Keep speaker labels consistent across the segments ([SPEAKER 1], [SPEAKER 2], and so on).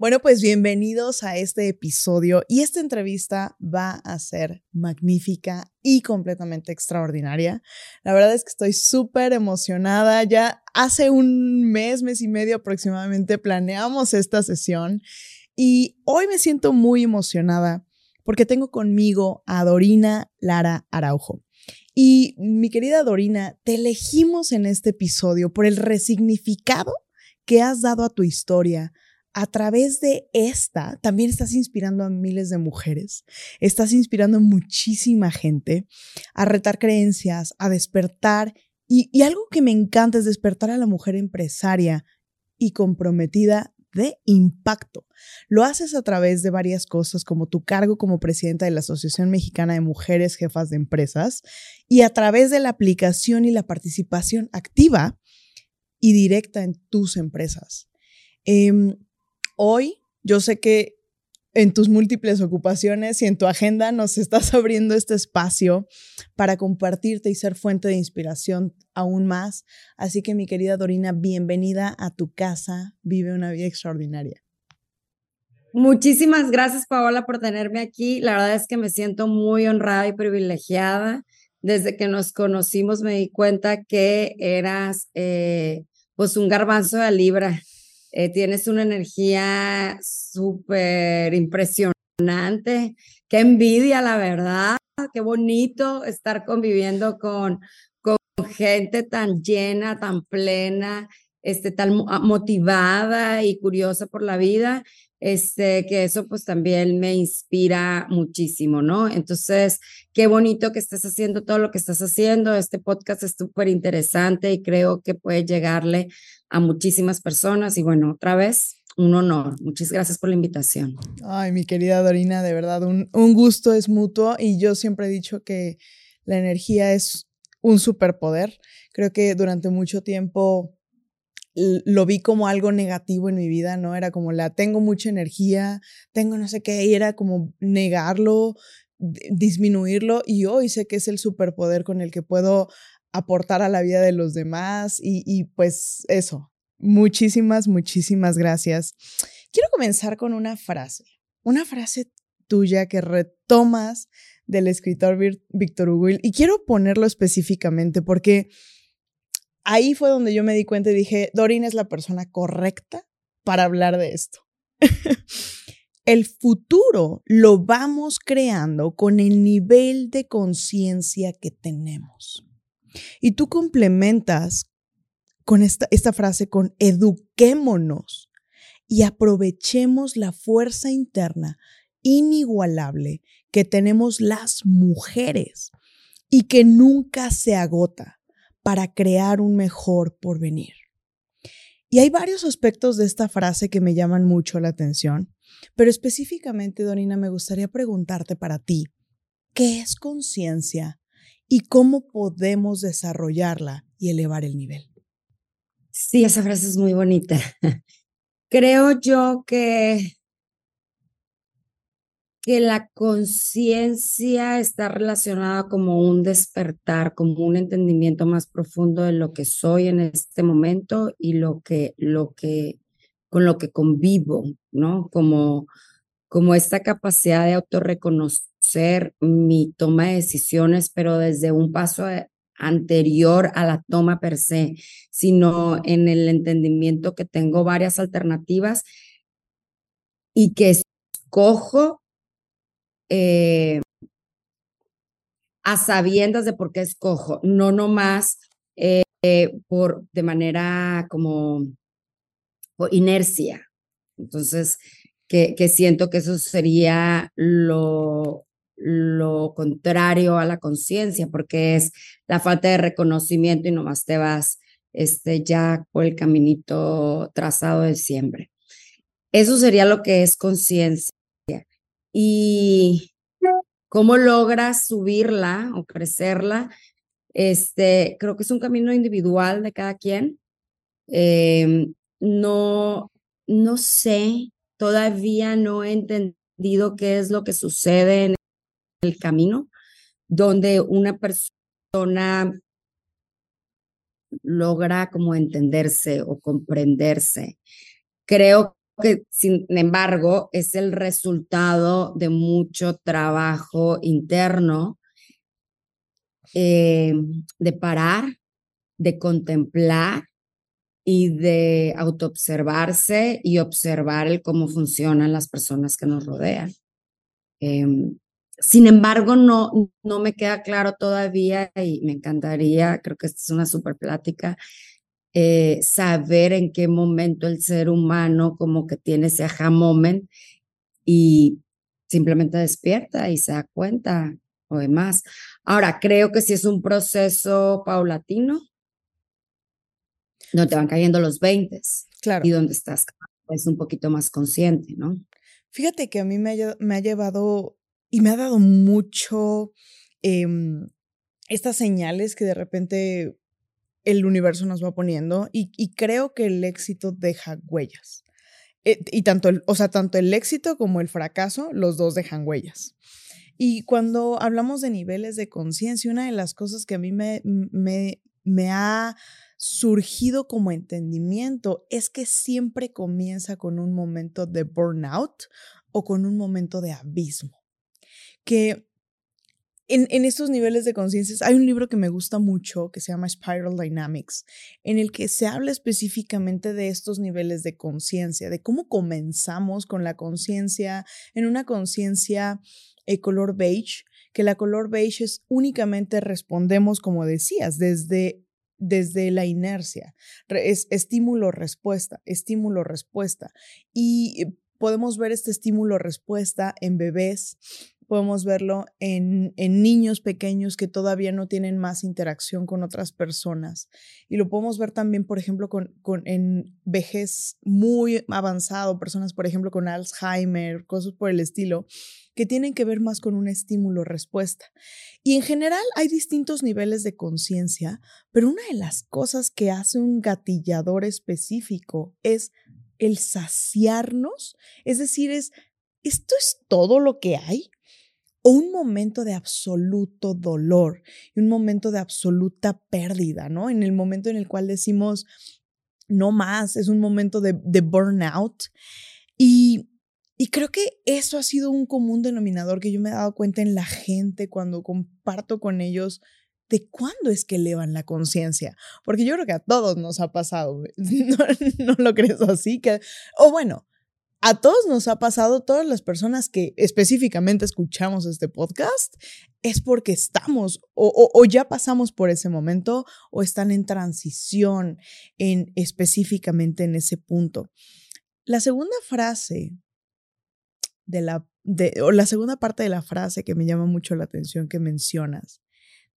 [SPEAKER 1] Bueno, pues bienvenidos a este episodio y esta entrevista va a ser magnífica y completamente extraordinaria. La verdad es que estoy súper emocionada. Ya hace un mes, mes y medio aproximadamente planeamos esta sesión y hoy me siento muy emocionada porque tengo conmigo a Dorina Lara Araujo. Y mi querida Dorina, te elegimos en este episodio por el resignificado que has dado a tu historia, a través de esta también estás inspirando a miles de mujeres, estás inspirando a muchísima gente a retar creencias, a despertar. Y, algo que me encanta es despertar a la mujer empresaria y comprometida de impacto. Lo haces a través de varias cosas, como tu cargo como presidenta de la Asociación Mexicana de Mujeres Jefas de Empresas y a través de la aplicación y la participación activa y directa en tus empresas. Em, hoy yo sé que en tus múltiples ocupaciones y en tu agenda nos estás abriendo este espacio para compartirte y ser fuente de inspiración aún más. Así que mi querida Dorina, bienvenida a tu casa, vive una vida extraordinaria.
[SPEAKER 2] Muchísimas gracias, Paola, por tenerme aquí. La verdad es que me siento muy honrada y privilegiada. Desde que nos conocimos me di cuenta que eras eh, pues un garbanzo de libra eh, tienes una energía súper impresionante, qué envidia, la verdad, qué bonito estar conviviendo con, con gente tan llena, tan plena, este, tan ah, motivada y curiosa por la vida, este, que eso pues también me inspira muchísimo, ¿no? Entonces, qué bonito que estés haciendo todo lo que estás haciendo. Este podcast es súper interesante y creo que puede llegarle a muchísimas personas. Y bueno, otra vez, un honor. Muchas gracias por la invitación.
[SPEAKER 1] Ay, mi querida Dorina, de verdad, un, un gusto es mutuo y yo siempre he dicho que la energía es un superpoder. Creo que durante mucho tiempo lo vi como algo negativo en mi vida, ¿no? Era como la tengo mucha energía, tengo no sé qué, y era como negarlo, disminuirlo, y hoy sé que es el superpoder con el que puedo aportar a la vida de los demás y, pues eso, muchísimas, muchísimas gracias. Quiero comenzar con una frase, una frase tuya que retomas del escritor Víctor Hugo y quiero ponerlo específicamente porque ahí fue donde yo me di cuenta y dije, Dorin es la persona correcta para hablar de esto. el futuro lo vamos creando con el nivel de conciencia que tenemos. Y tú complementas con esta, esta frase con eduquémonos y aprovechemos la fuerza interna inigualable que tenemos las mujeres y que nunca se agota para crear un mejor porvenir. Y hay varios aspectos de esta frase que me llaman mucho la atención, pero específicamente, Donina, me gustaría preguntarte para ti, ¿qué es conciencia y cómo podemos desarrollarla y elevar el nivel.
[SPEAKER 2] Sí, esa frase es muy bonita. Creo yo que, que la conciencia está relacionada como un despertar, como un entendimiento más profundo de lo que soy en este momento y lo que, lo que, con lo que convivo, ¿no? Como, como esta capacidad de autorreconocer mi toma de decisiones, pero desde un paso anterior a la toma per se, sino en el entendimiento que tengo varias alternativas y que escojo eh, a sabiendas de por qué escojo, no nomás eh, por de manera como por inercia. Entonces, que, que, siento que eso sería lo, lo contrario a la conciencia, porque es la falta de reconocimiento y nomás te vas este, ya por el caminito trazado de siempre. Eso sería lo que es conciencia. Y cómo logras subirla o crecerla. Este, creo que es un camino individual de cada quien. Em, no, no sé, todavía no he entendido qué es lo que sucede en el camino, donde una persona logra como entenderse o comprenderse. Creo que, sin embargo, es el resultado de mucho trabajo interno, eh, de parar, de contemplar y de autoobservarse y observar el cómo funcionan las personas que nos rodean. Em, sin embargo, no, no me queda claro todavía y me encantaría, creo que esta es una super plática, eh, saber en qué momento el ser humano como que tiene ese aha moment y simplemente despierta y se da cuenta o demás. Ahora, creo que si es un proceso paulatino, no te van cayendo los 20
[SPEAKER 1] claro.
[SPEAKER 2] y donde estás es un poquito más consciente, ¿no?
[SPEAKER 1] Fíjate que a mí me me ha llevado y me ha dado mucho em, estas señales que de repente el universo nos va poniendo y, creo que el éxito deja huellas. Eh, y tanto el, o sea, tanto el éxito como el fracaso, los dos dejan huellas. Y cuando hablamos de niveles de conciencia, una de las cosas que a mí me, me, me ha surgido como entendimiento es que siempre comienza con un momento de burnout o con un momento de abismo que en, estos niveles de conciencia hay un libro que me gusta mucho que se llama Spiral Dynamics, en el que se habla específicamente de estos niveles de conciencia, de cómo comenzamos con la conciencia en una conciencia eh, color beige, que la color beige es únicamente respondemos, como decías, desde desde la inercia. Es estímulo-respuesta, estímulo-respuesta. Y podemos ver este estímulo-respuesta en bebés, podemos verlo en, niños pequeños que todavía no tienen más interacción con otras personas. Y lo podemos ver también, por ejemplo, con, con, en vejez muy avanzado, personas, por ejemplo, con Alzheimer, cosas por el estilo, que tienen que ver más con un estímulo-respuesta. Y en general hay distintos niveles de conciencia, pero una de las cosas que hace un gatillador específico es el saciarnos, es decir, es, ¿esto es todo lo que hay? O un momento de absoluto dolor y un momento de absoluta pérdida, ¿no? En el momento en el cual decimos, no más, es un momento de, burnout. Y, y creo que eso ha sido un común denominador que yo me he dado cuenta en la gente cuando comparto con ellos de cuándo es que elevan la conciencia, porque yo creo que a todos nos ha pasado, ¿no, no lo crees así? Que, o bueno, a todos nos ha pasado, todas las personas que específicamente escuchamos este podcast, es porque estamos o, ya pasamos por ese momento o están en transición en específicamente en ese punto. La segunda frase de la, de, o la segunda parte de la frase que me llama mucho la atención que mencionas,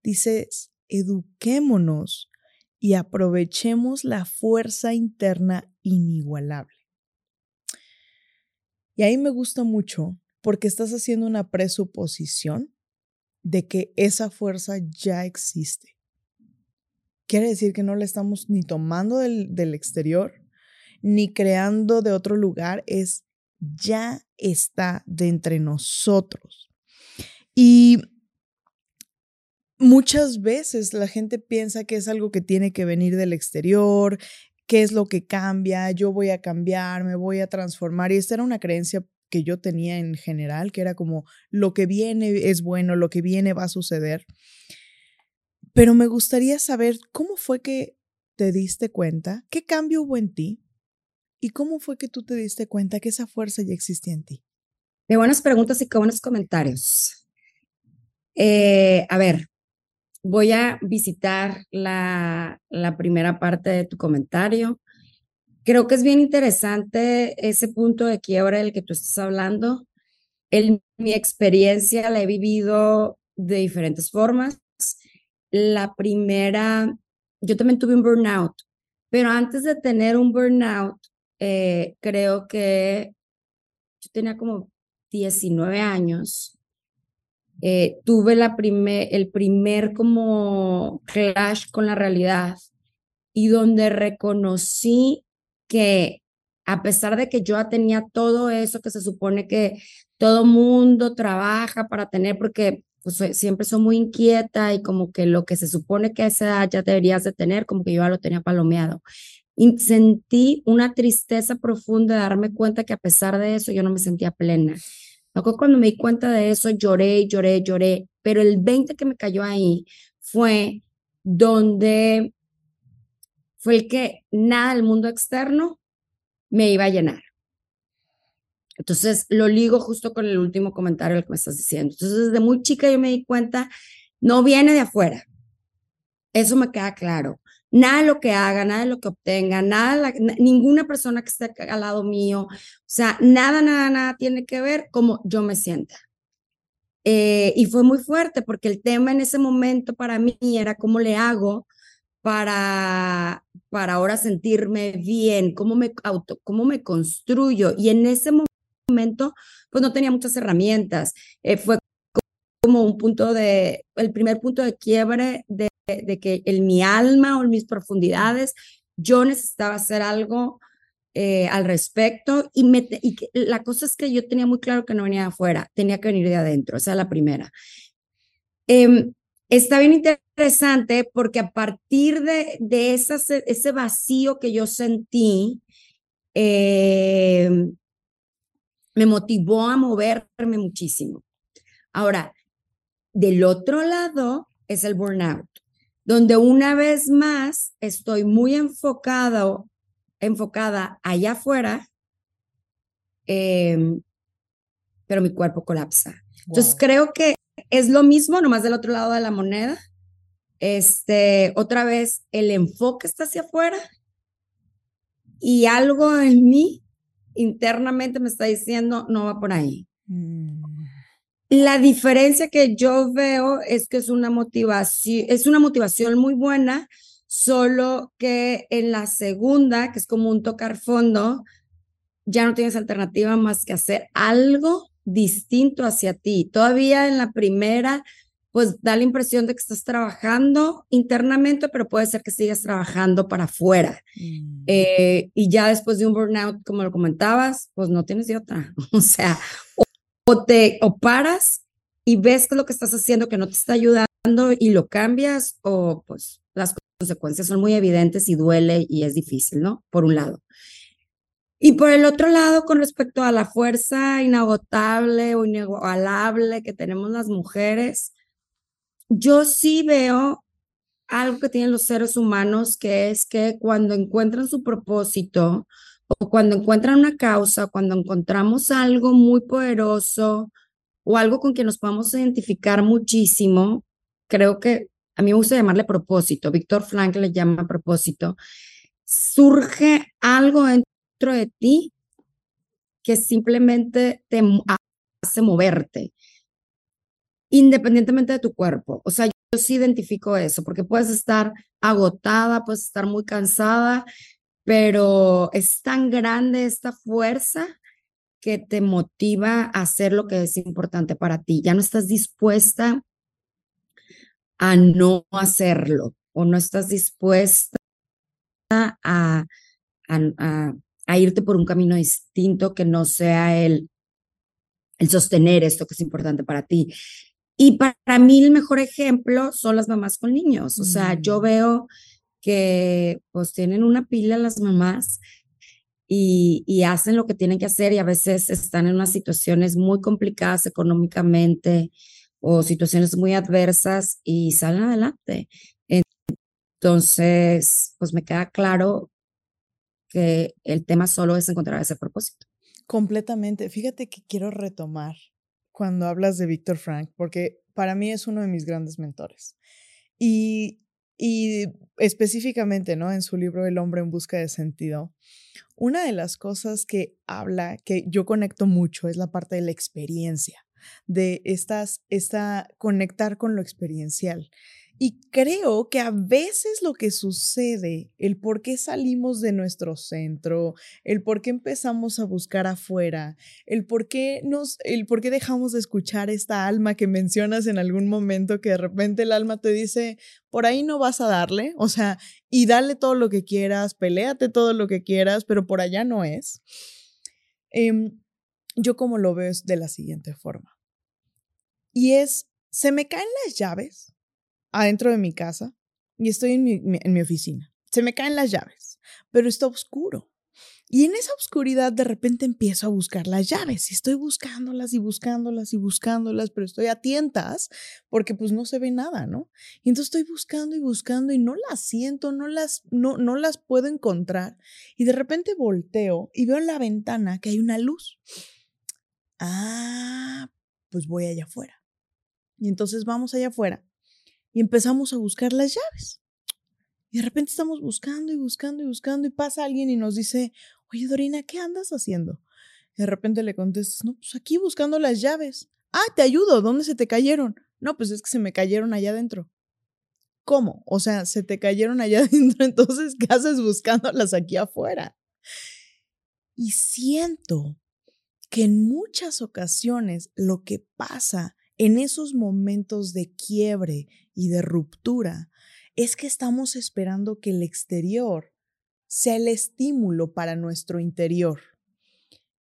[SPEAKER 1] dices, eduquémonos y aprovechemos la fuerza interna inigualable. Y ahí me gusta mucho porque estás haciendo una presuposición de que esa fuerza ya existe. Quiere decir que no la estamos ni tomando del, del exterior, ni creando de otro lugar, es ya está de entre nosotros. Y muchas veces la gente piensa que es algo que tiene que venir del exterior, qué es lo que cambia, yo voy a cambiar, me voy a transformar. Y esta era una creencia que yo tenía en general, que era como lo que viene es bueno, lo que viene va a suceder. Pero me gustaría saber cómo fue que te diste cuenta, qué cambio hubo en ti y cómo fue que tú te diste cuenta que esa fuerza ya existía en ti.
[SPEAKER 2] De buenas preguntas y qué buenos comentarios. Eh, a ver, voy a visitar la, primera parte de tu comentario. Creo que es bien interesante ese punto de quiebra del que tú estás hablando. En mi experiencia la he vivido de diferentes formas. La primera, yo también tuve un burnout, pero antes de tener un burnout, eh, creo que yo tenía como 19 años eh, tuve la primer, el primer como clash con la realidad y donde reconocí que a pesar de que yo tenía todo eso que se supone que todo mundo trabaja para tener, porque pues, siempre soy muy inquieta y como que lo que se supone que a esa edad ya deberías de tener, como que yo ya lo tenía palomeado. Y sentí una tristeza profunda de darme cuenta que a pesar de eso yo no me sentía plena. Luego cuando me di cuenta de eso lloré, lloré, lloré, pero el 20 que me cayó ahí fue donde fue el que nada del mundo externo me iba a llenar. Entonces lo ligo justo con el último comentario que me estás diciendo. Entonces desde muy chica yo me di cuenta, no viene de afuera. Eso me queda claro. Nada de lo que haga, nada de lo que obtenga, nada, ninguna persona que esté al lado mío, o sea, nada, nada, nada tiene que ver como yo me sienta. Eh, y fue muy fuerte porque el tema en ese momento para mí era cómo le hago para, para ahora sentirme bien, cómo me, auto, cómo me construyo. Y en ese momento, pues no tenía muchas herramientas. Eh, fue como un punto de, el primer punto de quiebre de, de, que en mi alma o en mis profundidades yo necesitaba hacer algo eh, al respecto y, la cosa es que yo tenía muy claro que no venía de afuera, tenía que venir de adentro, esa es la primera. Eh, está bien interesante porque a partir de, de ese vacío que yo sentí, eh, me motivó a moverme muchísimo. Ahora, del otro lado es el burnout, donde una vez más estoy muy enfocado, enfocada allá afuera, em, pero mi cuerpo colapsa. Entonces creo que es lo mismo, nomás del otro lado de la moneda. Este, otra vez, el enfoque está hacia afuera y algo en mí internamente me está diciendo, no va por ahí. Mm. La diferencia que yo veo es que es una motivación, es una motivación muy buena, solo que en la segunda, que es como un tocar fondo, ya no tienes alternativa más que hacer algo distinto hacia ti. Todavía en la primera, pues da la impresión de que estás trabajando internamente, pero puede ser que sigas trabajando para afuera. Mm. Eh, y ya después de un burnout, como lo comentabas, pues no tienes de otra. O sea, o, te o paras y ves que lo que estás haciendo que no te está ayudando y lo cambias, o pues las consecuencias son muy evidentes y duele y es difícil, ¿no? Por un lado. Y por el otro lado, con respecto a la fuerza inagotable o inigualable que tenemos las mujeres, yo sí veo algo que tienen los seres humanos, que es que cuando encuentran su propósito o cuando encuentran una causa, cuando encontramos algo muy poderoso o algo con que nos podamos identificar muchísimo, creo que a mí me gusta llamarle propósito, Víctor Frank le llama propósito, surge algo en de ti que simplemente te hace moverte, independientemente de tu cuerpo. O sea, yo sí identifico eso, porque puedes estar agotada, puedes estar muy cansada, pero es tan grande esta fuerza que te motiva a hacer lo que es importante para ti. Ya no estás dispuesta a no hacerlo o no estás dispuesta a, a, a irte por un camino distinto que no sea el, el sostener esto que es importante para ti. Y para mí el mejor ejemplo son las mamás con niños. O sea, yo mm. veo que pues tienen una pila las mamás y, y, hacen lo que tienen que hacer y a veces están en unas situaciones muy complicadas económicamente o situaciones muy adversas y salen adelante. Entonces, pues me queda claro que el tema solo es encontrar ese propósito.
[SPEAKER 1] Completamente. Fíjate que quiero retomar cuando hablas de Víctor Frank, porque para mí es uno de mis grandes mentores. Y, y específicamente, ¿no? En su libro El hombre en busca de sentido, una de las cosas que habla, que yo conecto mucho, es la parte de la experiencia, de estas, esta, conectar con lo experiencial. Y creo que a veces lo que sucede, el por qué salimos de nuestro centro, el por qué empezamos a buscar afuera, el por qué nos, el por qué dejamos de escuchar esta alma que mencionas en algún momento que de repente el alma te dice, por ahí no vas a darle, o sea, y dale todo lo que quieras, peleate todo lo que quieras, pero por allá no es. Em, yo como lo veo es de la siguiente forma. Y es, se me caen las llaves adentro de mi casa y estoy en mi, en mi oficina. Se me caen las llaves, pero está oscuro. Y en esa oscuridad de repente empiezo a buscar las llaves y estoy buscándolas y buscándolas y buscándolas, pero estoy a tientas porque pues no se ve nada, ¿no? Y entonces estoy buscando y buscando y no las siento, no las, no, no las puedo encontrar. Y de repente volteo y veo en la ventana que hay una luz. Ah, pues voy allá afuera. Y entonces vamos allá afuera y empezamos a buscar las llaves. Y de repente estamos buscando y buscando y buscando y pasa alguien y nos dice, oye Dorina, ¿qué andas haciendo? Y de repente le contestas, no, pues aquí buscando las llaves. Ah, te ayudo, ¿dónde se te cayeron? No, pues es que se me cayeron allá adentro. ¿Cómo? O sea, se te cayeron allá adentro, entonces, ¿qué haces buscándolas aquí afuera? Y siento que en muchas ocasiones lo que pasa en esos momentos de quiebre y de ruptura es que estamos esperando que el exterior sea el estímulo para nuestro interior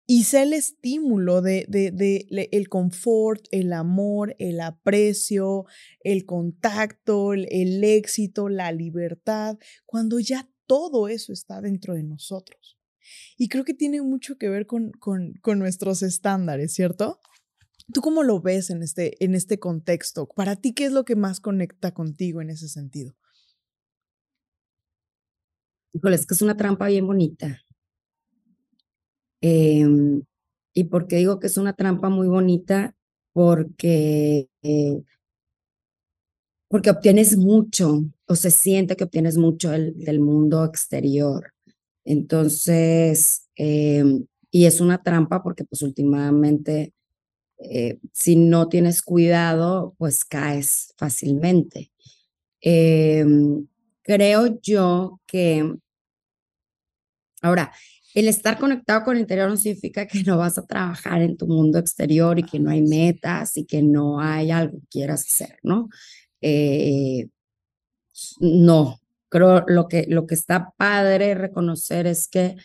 [SPEAKER 1] y sea el estímulo de, de, el confort, el amor, el aprecio, el contacto, el, éxito, la libertad, cuando ya todo eso está dentro de nosotros. Y creo que tiene mucho que ver con, con, con nuestros estándares, ¿cierto? ¿Tú cómo lo ves en este, en este contexto? Para ti, ¿qué es lo que más conecta contigo en ese sentido?
[SPEAKER 2] Es que es una trampa bien bonita. Em, ¿Y por qué digo que es una trampa muy bonita? Porque, eh, porque obtienes mucho, o se siente que obtienes mucho del mundo exterior. Entonces, em, y es una trampa porque pues últimamente eh, si no tienes cuidado, pues caes fácilmente. Em, creo yo que, ahora, el estar conectado con el interior no significa que no vas a trabajar en tu mundo exterior y que no hay metas y que no hay algo que quieras hacer, ¿no? Eh, no, creo lo que, lo que está padre reconocer es que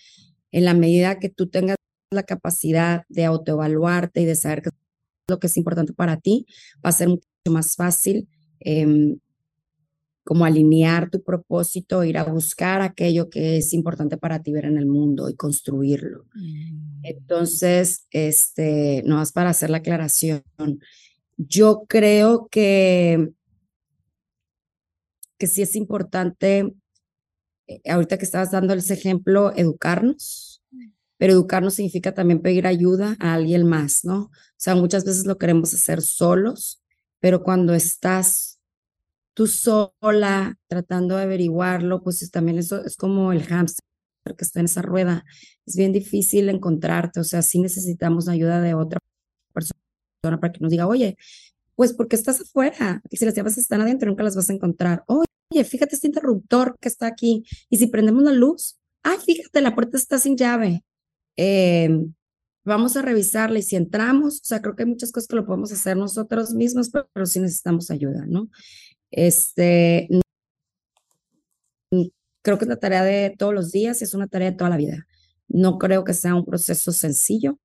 [SPEAKER 2] en la medida que tú tengas la capacidad de autoevaluarte y de saber que lo que es importante para ti, va a ser mucho más fácil em, como alinear tu propósito, ir a buscar aquello que es importante para ti ver en el mundo y construirlo. Mm. Entonces, este, no más para hacer la aclaración, yo creo que, que sí es importante, eh, ahorita que estabas dando ese ejemplo, educarnos. Pero educarnos significa también pedir ayuda a alguien más, ¿no? O sea, muchas veces lo queremos hacer solos, pero cuando estás tú sola tratando de averiguarlo, pues también eso es como el hámster que está en esa rueda. Es bien difícil encontrarte, o sea, sí necesitamos ayuda de otra persona para que nos diga, oye, pues porque estás afuera, y si las llaves están adentro, nunca las vas a encontrar. Oye, fíjate este interruptor que está aquí, y si prendemos la luz, ay, fíjate, la puerta está sin llave. Em, vamos a revisarla y si entramos, o sea, creo que hay muchas cosas que lo podemos hacer nosotros mismos, pero, pero sí necesitamos ayuda, ¿no? Este, creo que es una tarea de todos los días y es una tarea de toda la vida. No creo que sea un proceso sencillo,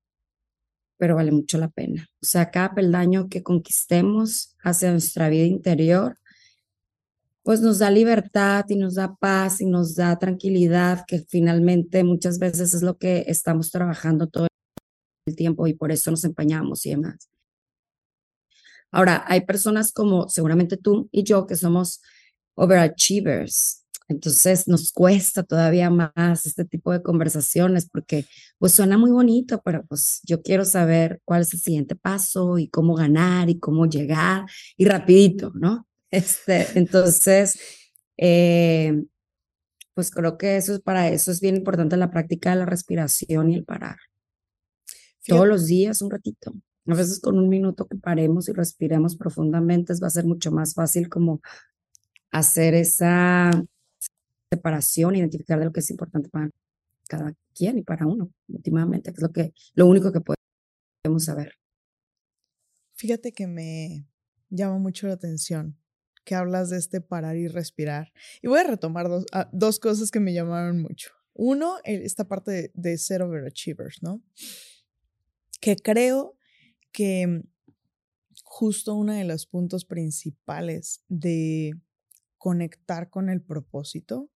[SPEAKER 2] pero vale mucho la pena. O sea, cada peldaño que conquistemos hacia nuestra vida interior, pues nos da libertad y nos da paz y nos da tranquilidad, que finalmente muchas veces es lo que estamos trabajando todo el tiempo y por eso nos empañamos y demás. Ahora, hay personas como seguramente tú y yo que somos overachievers. Entonces nos cuesta todavía más este tipo de conversaciones porque pues suena muy bonito, pero pues yo quiero saber cuál es el siguiente paso y cómo ganar y cómo llegar y rapidito, ¿no? Este, entonces, eh, pues creo que eso es para eso es bien importante la práctica de la respiración y el parar. Todos los días un ratito. A veces con un minuto que paremos y respiremos profundamente va a ser mucho más fácil como hacer esa separación, identificar de lo que es importante para cada quien y para uno, últimamente, que es lo, que, lo único que podemos saber.
[SPEAKER 1] Fíjate que me llama mucho la atención que hablas de este parar y respirar. Y voy a retomar dos, ah, dos cosas que me llamaron mucho. Uno, esta parte de, ser overachievers, ¿no? Que creo que justo uno de los puntos principales de conectar con el propósito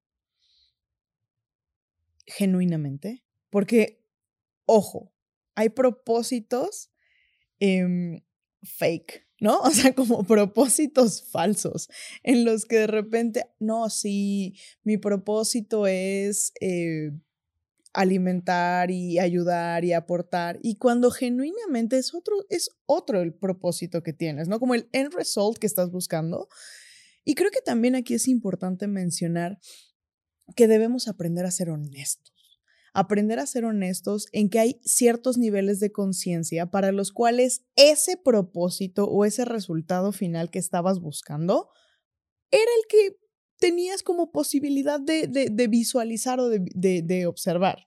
[SPEAKER 1] genuinamente, porque, ojo, hay propósitos em, fake, ¿no? O sea, como propósitos falsos en los que de repente, no, sí, mi propósito es eh, alimentar y ayudar y aportar. Y cuando genuinamente es otro, es otro el propósito que tienes, ¿no? Como el end result que estás buscando. Y creo que también aquí es importante mencionar que debemos aprender a ser honestos. Aprender a ser honestos en que hay ciertos niveles de conciencia para los cuales ese propósito o ese resultado final que estabas buscando era el que tenías como posibilidad de, visualizar o de, de observar.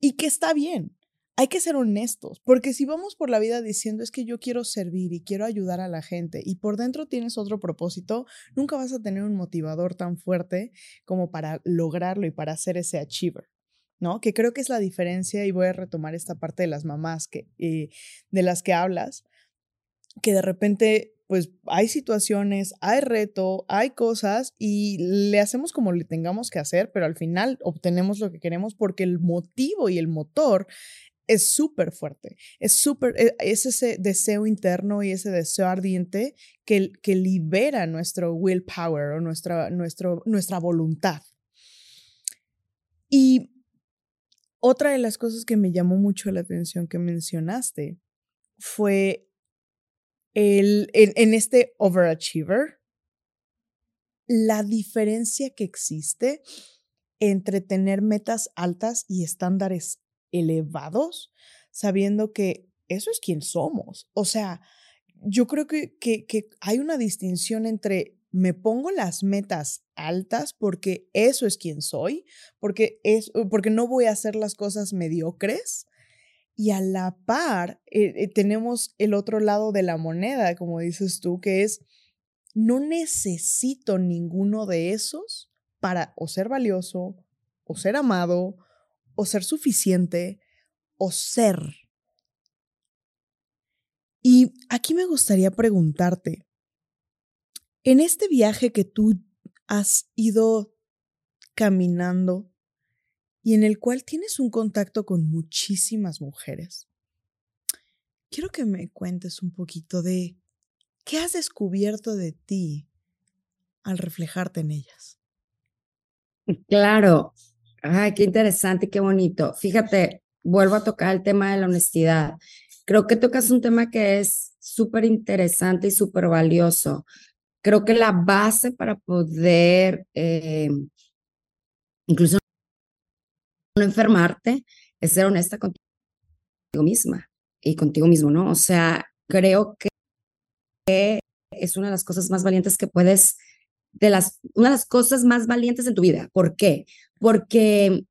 [SPEAKER 1] Y que está bien, hay que ser honestos, porque si vamos por la vida diciendo es que yo quiero servir y quiero ayudar a la gente y por dentro tienes otro propósito, nunca vas a tener un motivador tan fuerte como para lograrlo y para ser ese achiever. ¿No? Que creo que es la diferencia y voy a retomar esta parte de las mamás que, eh, de las que hablas, que de repente pues hay situaciones, hay reto, hay cosas y le hacemos como le tengamos que hacer, pero al final obtenemos lo que queremos porque el motivo y el motor es súper fuerte, es súper, e, es ese deseo interno y ese deseo ardiente que, que libera nuestro willpower o nuestra, nuestro, nuestra voluntad. Y otra de las cosas que me llamó mucho la atención que mencionaste fue el, en este overachiever, la diferencia que existe entre tener metas altas y estándares elevados, sabiendo que eso es quien somos. O sea, yo creo que, que, que, hay una distinción entre me pongo las metas altas porque eso es quien soy, porque, es, porque no voy a hacer las cosas mediocres. Y a la par eh, eh, tenemos el otro lado de la moneda, como dices tú, que es, no necesito ninguno de esos para o ser valioso, o ser amado, o ser suficiente o ser. Y aquí me gustaría preguntarte, en este viaje que tú has ido caminando y en el cual tienes un contacto con muchísimas mujeres, quiero que me cuentes un poquito de qué has descubierto de ti al reflejarte en ellas.
[SPEAKER 2] Claro, Ay, qué interesante y qué bonito. Fíjate, vuelvo a tocar el tema de la honestidad. Creo que tocas un tema que es súper interesante y súper valioso. Creo que la base para poder eh, incluso no enfermarte es ser honesta contigo misma y contigo mismo, ¿no? O sea, creo que es una de las cosas más valientes que puedes, de las, una de las cosas más valientes en tu vida. ¿Por qué? porque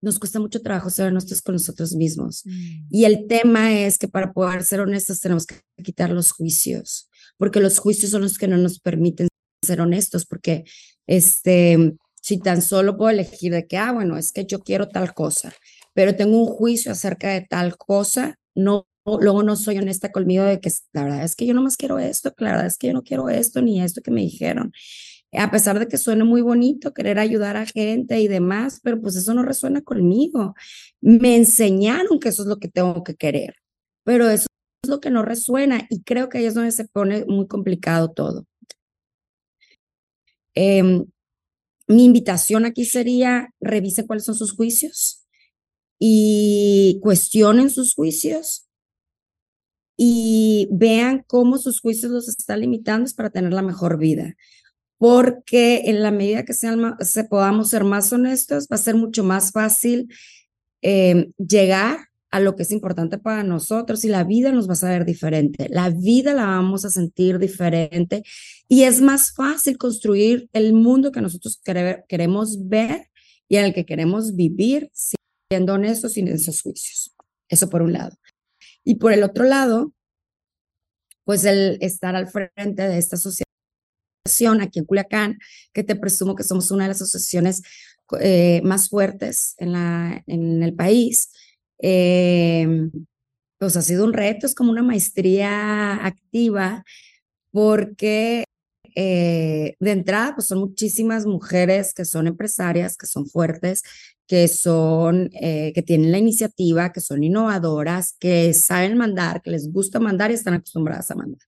[SPEAKER 2] nos cuesta mucho trabajo ser honestos con nosotros mismos. Mm. Y el tema es que para poder ser honestos tenemos que quitar los juicios, porque los juicios son los que no nos permiten ser honestos, porque este, si tan solo puedo elegir de que, ah, bueno, es que yo quiero tal cosa, pero tengo un juicio acerca de tal cosa, no, luego no soy honesta conmigo de que la verdad es que yo no más quiero esto, la verdad es que yo no quiero esto ni esto que me dijeron a pesar de que suene muy bonito querer ayudar a gente y demás, pero pues eso no resuena conmigo. Me enseñaron que eso es lo que tengo que querer, pero eso es lo que no resuena y creo que ahí es donde se pone muy complicado todo. Em, mi invitación aquí sería, revisen cuáles son sus juicios y cuestionen sus juicios y vean cómo sus juicios los están limitando para tener la mejor vida porque en la medida que sean, se podamos ser más honestos, va a ser mucho más fácil em, llegar a lo que es importante para nosotros y la vida nos va a saber diferente. La vida la vamos a sentir diferente y es más fácil construir el mundo que nosotros queremos ver y en el que queremos vivir siendo honestos sin esos juicios. Eso por un lado. Y por el otro lado, pues el estar al frente de esta asociación aquí en Culiacán, que te presumo que somos una de las asociaciones eh, más fuertes en, la, en el país, eh, pues ha sido un reto, es como una maestría activa, porque eh, de entrada, pues son muchísimas mujeres que son empresarias, que son fuertes, que son, eh, que tienen la iniciativa, que son innovadoras, que saben mandar, que les gusta mandar y están acostumbradas a mandar.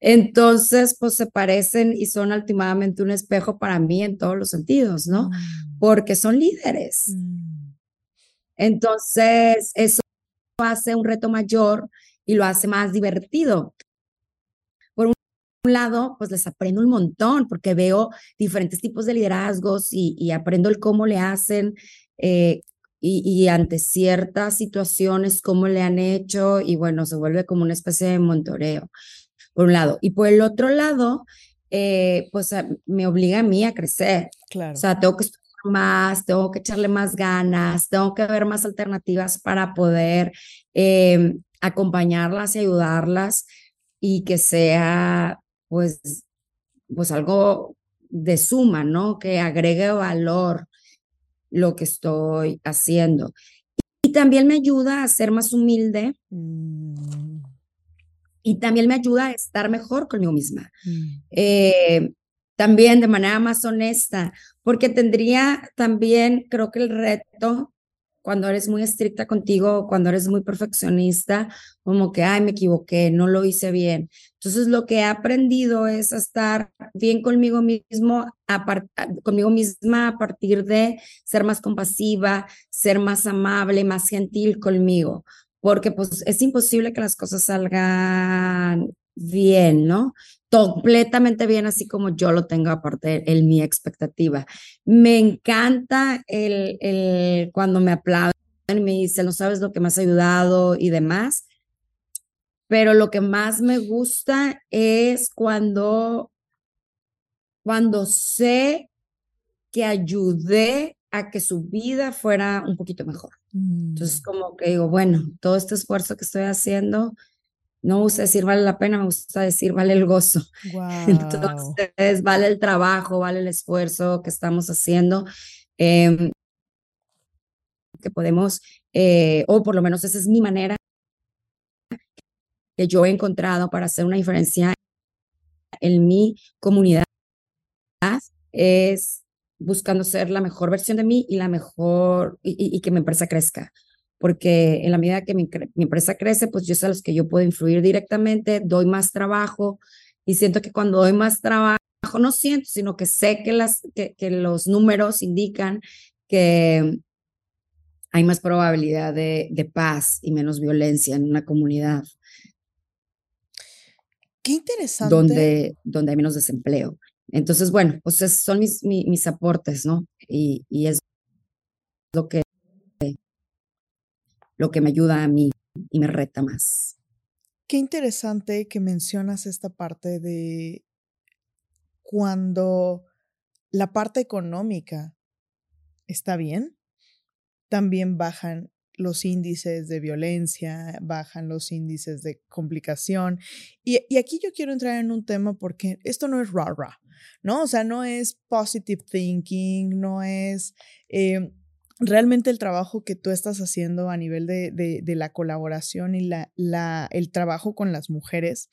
[SPEAKER 2] Entonces, pues se parecen y son últimamente un espejo para mí en todos los sentidos, ¿no? Mm. Porque son líderes. Mm. Entonces, eso hace un reto mayor y lo hace más divertido. Por un lado, pues les aprendo un montón porque veo diferentes tipos de liderazgos y, aprendo el cómo le hacen eh, y, y, ante ciertas situaciones, cómo le han hecho y bueno, se vuelve como una especie de montoreo, por un lado. Y por el otro lado, eh, pues me obliga a mí a crecer. Claro. O sea, tengo que más, tengo que echarle más ganas, tengo que ver más alternativas para poder em, acompañarlas y ayudarlas y que sea pues, pues algo de suma, ¿no? Que agregue valor lo que estoy haciendo. Y también me ayuda a ser más humilde. Mm. Y también me ayuda a estar mejor conmigo misma. Mm. Eh, también de manera más honesta, porque tendría también, creo que el reto, cuando eres muy estricta contigo, cuando eres muy perfeccionista, como que, ay, me equivoqué, no lo hice bien. Entonces, lo que he aprendido es estar bien conmigo mismo, conmigo misma a partir de ser más compasiva, ser más amable, más gentil conmigo, porque pues es imposible que las cosas salgan bien, ¿no? completamente bien así como yo lo tengo aparte en mi expectativa. Me encanta el, el cuando me aplauden y me dicen, no sabes lo que me has ayudado y demás, pero lo que más me gusta es cuando, cuando sé que ayudé a que su vida fuera un poquito mejor. Entonces, mm. como que digo, bueno, todo este esfuerzo que estoy haciendo, no me gusta decir vale la pena, me gusta decir vale el gozo. Entonces, vale el trabajo, vale el esfuerzo que estamos haciendo. Em, que podemos, eh, o por lo menos esa es mi manera que yo he encontrado para hacer una diferencia en mi comunidad, es buscando ser la mejor versión de mí y la mejor, y que mi empresa crezca porque en la medida que mi, empresa crece, pues yo sé a los que yo puedo influir directamente, doy más trabajo y siento que cuando doy más trabajo, no siento, sino que sé que, las, que, que los números indican que hay más probabilidad de, de, paz y menos violencia en una comunidad.
[SPEAKER 1] Qué interesante.
[SPEAKER 2] Donde, donde hay menos desempleo. Entonces, bueno, pues son mis, mis, mis aportes, ¿no? Y, y es lo que lo que me ayuda a mí y me reta más.
[SPEAKER 1] Qué interesante que mencionas esta parte de cuando la parte económica está bien, también bajan los índices de violencia, bajan los índices de complicación. Y, aquí yo quiero entrar en un tema porque esto no es rah, ¿no? O sea, no es positive thinking, no es... Eh, realmente el trabajo que tú estás haciendo a nivel de, de, la colaboración y la, la, el trabajo con las mujeres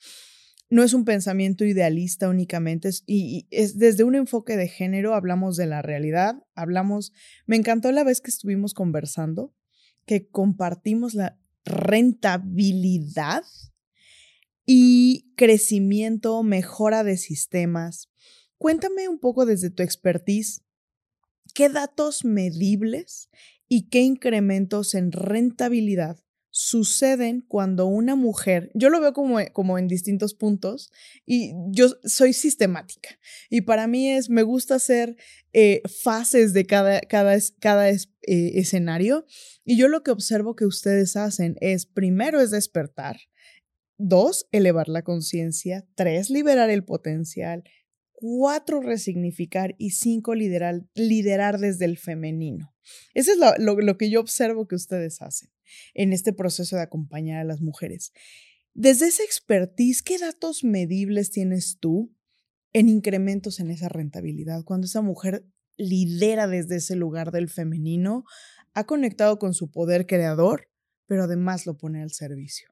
[SPEAKER 1] no es un pensamiento idealista únicamente, es, y, es desde un enfoque de género, hablamos de la realidad, hablamos, me encantó la vez que estuvimos conversando, que compartimos la rentabilidad y crecimiento, mejora de sistemas. Cuéntame un poco desde tu expertise ¿Qué datos medibles y qué incrementos en rentabilidad suceden cuando una mujer, yo lo veo como, como en distintos puntos y yo soy sistemática y para mí es, me gusta hacer eh, fases de cada, cada, cada eh, escenario y yo lo que observo que ustedes hacen es, primero es despertar, dos, elevar la conciencia, tres, liberar el potencial, cuatro, resignificar y cinco, liderar, liderar desde el femenino. Eso es lo que yo observo que ustedes hacen en este proceso de acompañar a las mujeres. Desde esa expertise, ¿qué datos medibles tienes tú en incrementos en esa rentabilidad? Cuando esa mujer lidera desde ese lugar del femenino, ha conectado con su poder creador, pero además lo pone al servicio.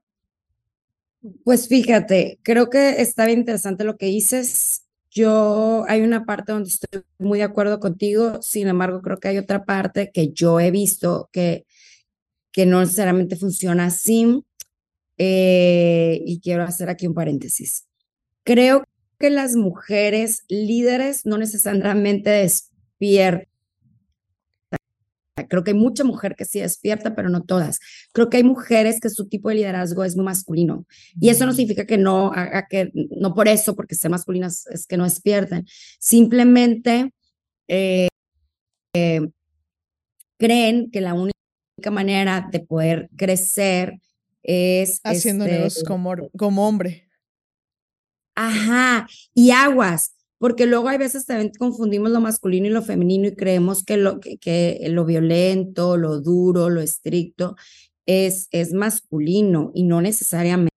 [SPEAKER 2] Pues fíjate, creo que está interesante lo que dices. Yo hay una parte donde estoy muy de acuerdo contigo, sin embargo, creo que hay otra parte que yo he visto que que no necesariamente funciona así. Eh, y quiero hacer aquí un paréntesis. Creo que las mujeres líderes no necesariamente despiertan. Creo que hay mucha mujer que sí despierta, pero no todas. Creo que hay mujeres que su tipo de liderazgo es muy masculino. Y eso no significa que no, que, no por eso, porque ser masculinas es que no despierten. Simplemente eh, eh, creen que la única manera de poder crecer es
[SPEAKER 1] haciendo este, negocios como, como hombre.
[SPEAKER 2] Ajá, y aguas, porque luego hay veces también confundimos lo masculino y lo femenino y creemos que lo, que, que lo violento, lo duro, lo estricto es, es masculino y no necesariamente,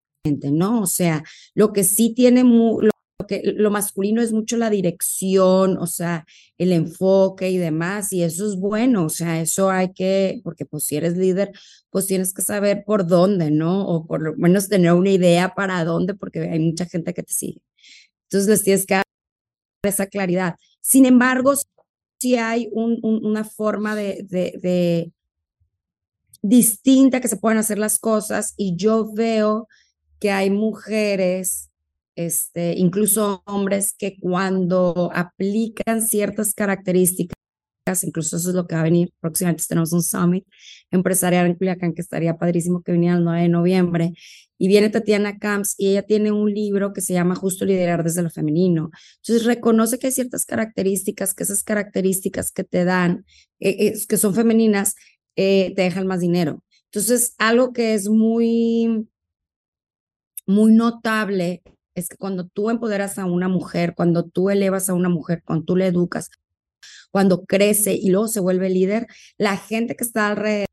[SPEAKER 2] ¿no? O sea, lo que sí tiene, muy, que lo masculino es mucho la dirección, o sea, el enfoque y demás, y eso es bueno, o sea, eso hay que, porque pues si eres líder, pues tienes que saber por dónde, ¿no? O por lo menos tener una idea para dónde, porque hay mucha gente que te sigue. Entonces les tienes que esa claridad. Sin embargo, sí hay un, una forma de, de, de distinta que se pueden hacer las cosas y yo veo que hay mujeres este, incluso hombres que cuando aplican ciertas características, incluso eso es lo que va a venir, próximamente tenemos un summit empresarial en Culiacán que estaría padrísimo que viniera el 9 de noviembre, y viene Tatiana Camps y ella tiene un libro que se llama Justo Liderar desde lo Femenino. Entonces reconoce que hay ciertas características, que esas características que te dan, eh, que son femeninas, eh, te dejan más dinero. Entonces, algo que es muy, muy notable es que cuando tú empoderas a una mujer, cuando tú elevas a una mujer, cuando tú le educas, cuando crece y luego se vuelve líder, la gente que está alrededor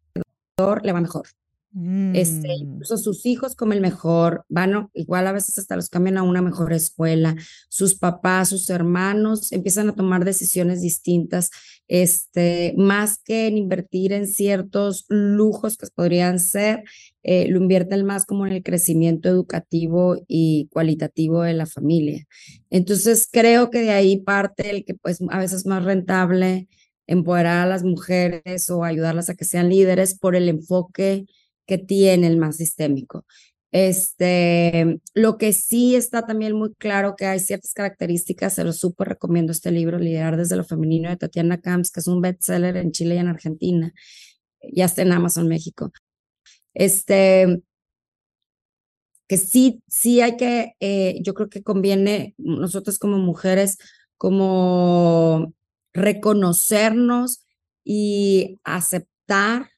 [SPEAKER 2] le va mejor. Este, mm. incluso sus hijos comen mejor, van, igual a veces hasta los cambian a una mejor escuela, sus papás, sus hermanos empiezan a tomar decisiones distintas, este, más que en invertir en ciertos lujos que podrían ser, eh, lo invierten más como en el crecimiento educativo y cualitativo de la familia. Entonces creo que de ahí parte el que pues a veces es más rentable empoderar a las mujeres o ayudarlas a que sean líderes por el enfoque que tiene el más sistémico. Este, lo que sí está también muy claro que hay ciertas características, se lo súper recomiendo este libro, Liderar desde lo femenino de Tatiana Camps, que es un bestseller en Chile y en Argentina, ya está en Amazon México. Este, que sí, sí hay que, eh, yo creo que conviene nosotros como mujeres, como reconocernos y aceptar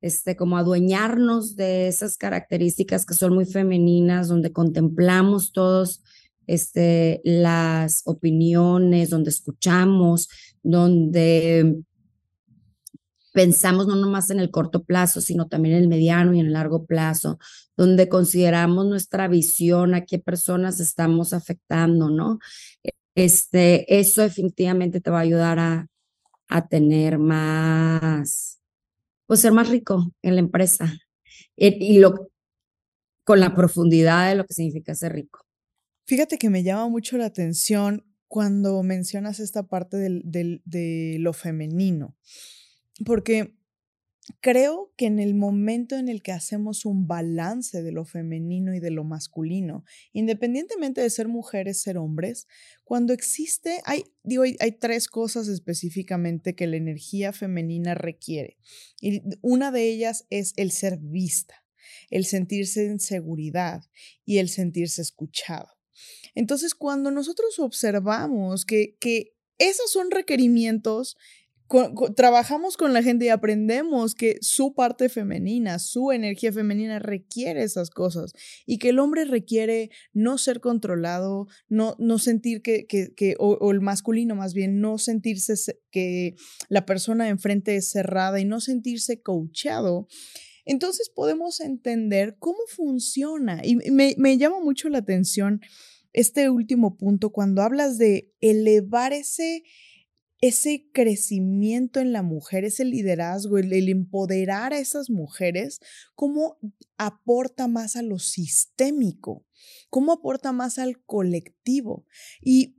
[SPEAKER 2] este, como adueñarnos de esas características que son muy femeninas, donde contemplamos todos este, las opiniones, donde escuchamos, donde pensamos no nomás en el corto plazo, sino también en el mediano y en el largo plazo, donde consideramos nuestra visión, a qué personas estamos afectando, ¿no? Este, eso definitivamente te va a ayudar a, a tener más, pues ser más rico en la empresa y, lo, con la profundidad de lo que significa ser rico.
[SPEAKER 1] Fíjate que me llama mucho la atención cuando mencionas esta parte del, de lo femenino, porque Creo que en el momento en el que hacemos un balance de lo femenino y de lo masculino, independientemente de ser mujeres, ser hombres, cuando existe, hay, digo, hay, tres cosas específicamente que la energía femenina requiere. Y una de ellas es el ser vista. el sentirse en seguridad y el sentirse escuchado. Entonces, cuando nosotros observamos que, que esos son requerimientos trabajamos con la gente y aprendemos que su parte femenina, su energía femenina requiere esas cosas y que el hombre requiere no ser controlado, no, no sentir que, que, o, el masculino más bien, no sentirse que la persona enfrente es cerrada y no sentirse coachado. Entonces podemos entender cómo funciona y me, me llama mucho la atención este último punto cuando hablas de elevar ese ese crecimiento en la mujer, ese liderazgo, el, empoderar a esas mujeres, cómo aporta más a lo sistémico, cómo aporta más al colectivo. Y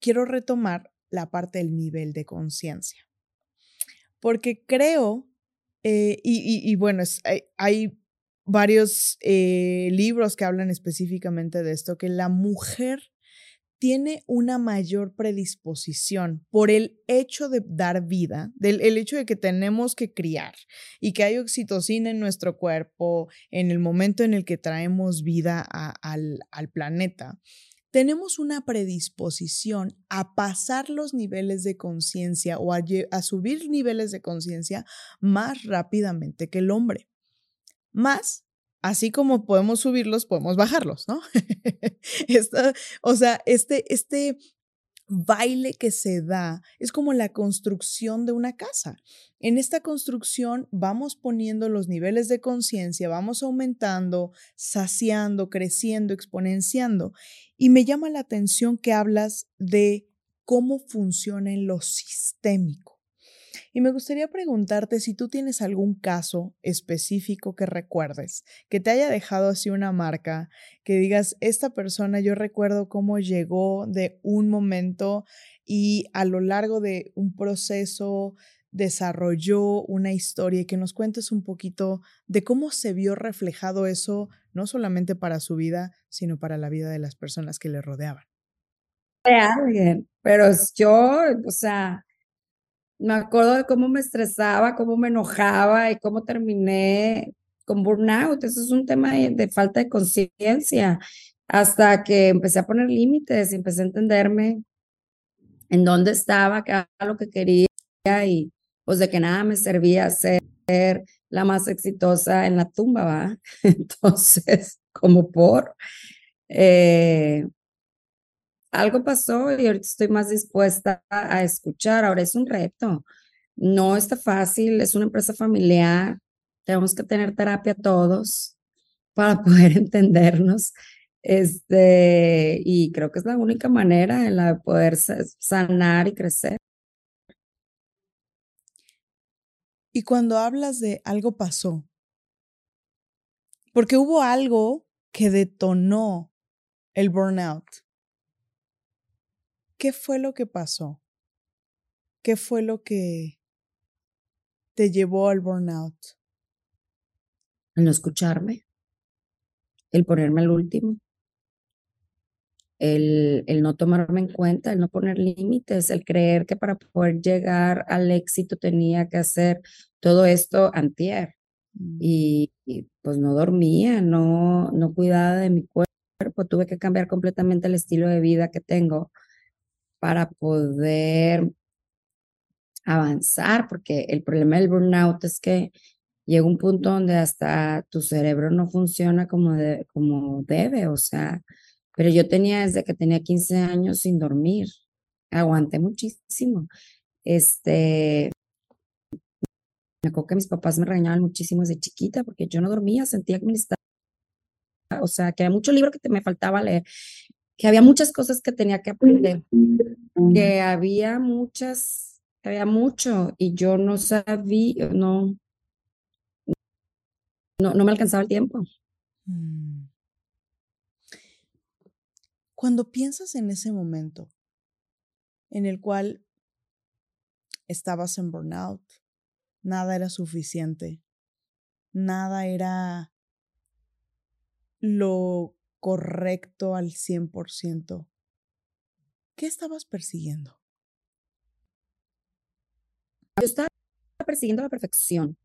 [SPEAKER 1] quiero retomar la parte del nivel de conciencia, porque creo, eh, y, bueno, hay, varios eh, libros que hablan específicamente de esto, que la mujer tiene una mayor predisposición por el hecho de dar vida, del el hecho de que tenemos que criar y que hay oxitocina en nuestro cuerpo en el momento en el que traemos vida al, planeta. Tenemos una predisposición a pasar los niveles de conciencia o a, a subir niveles de conciencia más rápidamente que el hombre. Más así como podemos subirlos, podemos bajarlos, ¿no? o sea, este, este baile que se da es como la construcción de una casa. En esta construcción vamos poniendo los niveles de conciencia, vamos aumentando, saciando, creciendo, exponenciando. Y me llama la atención que hablas de cómo funciona en lo sistémico. Y me gustaría preguntarte si tú tienes algún caso específico que recuerdes, que te haya dejado así una marca, que digas, esta persona yo recuerdo cómo llegó de un momento y a lo largo de un proceso desarrolló una historia y que nos cuentes un poquito de cómo se vio reflejado eso, no solamente para su vida, sino para la vida de las personas que le rodeaban.
[SPEAKER 2] De alguien, pero yo, o sea, me acuerdo de cómo me estresaba, cómo me enojaba y cómo terminé con burnout. Eso es un tema de, falta de conciencia. Hasta que empecé a poner límites empecé a entenderme en dónde estaba, qué era lo que quería y pues de que nada me servía ser la más exitosa en la tumba, ¿va? Entonces, como por, eh, algo pasó y ahorita estoy más dispuesta a escuchar. Ahora es un reto. No está fácil, es una empresa familiar. Tenemos que tener terapia todos para poder entendernos. Este, y creo que es la única manera en la de poder sanar y crecer.
[SPEAKER 1] Y cuando hablas de algo pasó, porque hubo algo que detonó el burnout. ¿Qué fue lo que pasó? ¿Qué fue lo que te llevó al burnout?
[SPEAKER 2] El no escucharme, el ponerme al último, el, el, no tomarme en cuenta, el no poner límites, el creer que para poder llegar al éxito tenía que hacer todo esto antier. Mm. Y, y, pues no dormía, no, no cuidaba de mi cuerpo, tuve que cambiar completamente el estilo de vida que tengo para poder avanzar, porque el problema del burnout es que llega un punto donde hasta tu cerebro no funciona como, como debe, o sea, pero yo tenía desde que tenía 15 años sin dormir, aguanté muchísimo. Este, me acuerdo que mis papás me regañaban muchísimo desde chiquita porque yo no dormía, sentía que me estaba, o sea, que había mucho libro que me faltaba leer que había muchas cosas que tenía que aprender, que había muchas, había mucho y yo no sabía, no, no, no me alcanzaba el tiempo. Mm.
[SPEAKER 1] Cuando piensas en ese momento en el cual estabas en burnout, nada era suficiente, nada era lo correcto al 100%, ¿qué estabas persiguiendo?
[SPEAKER 2] Yo estaba persiguiendo la perfección.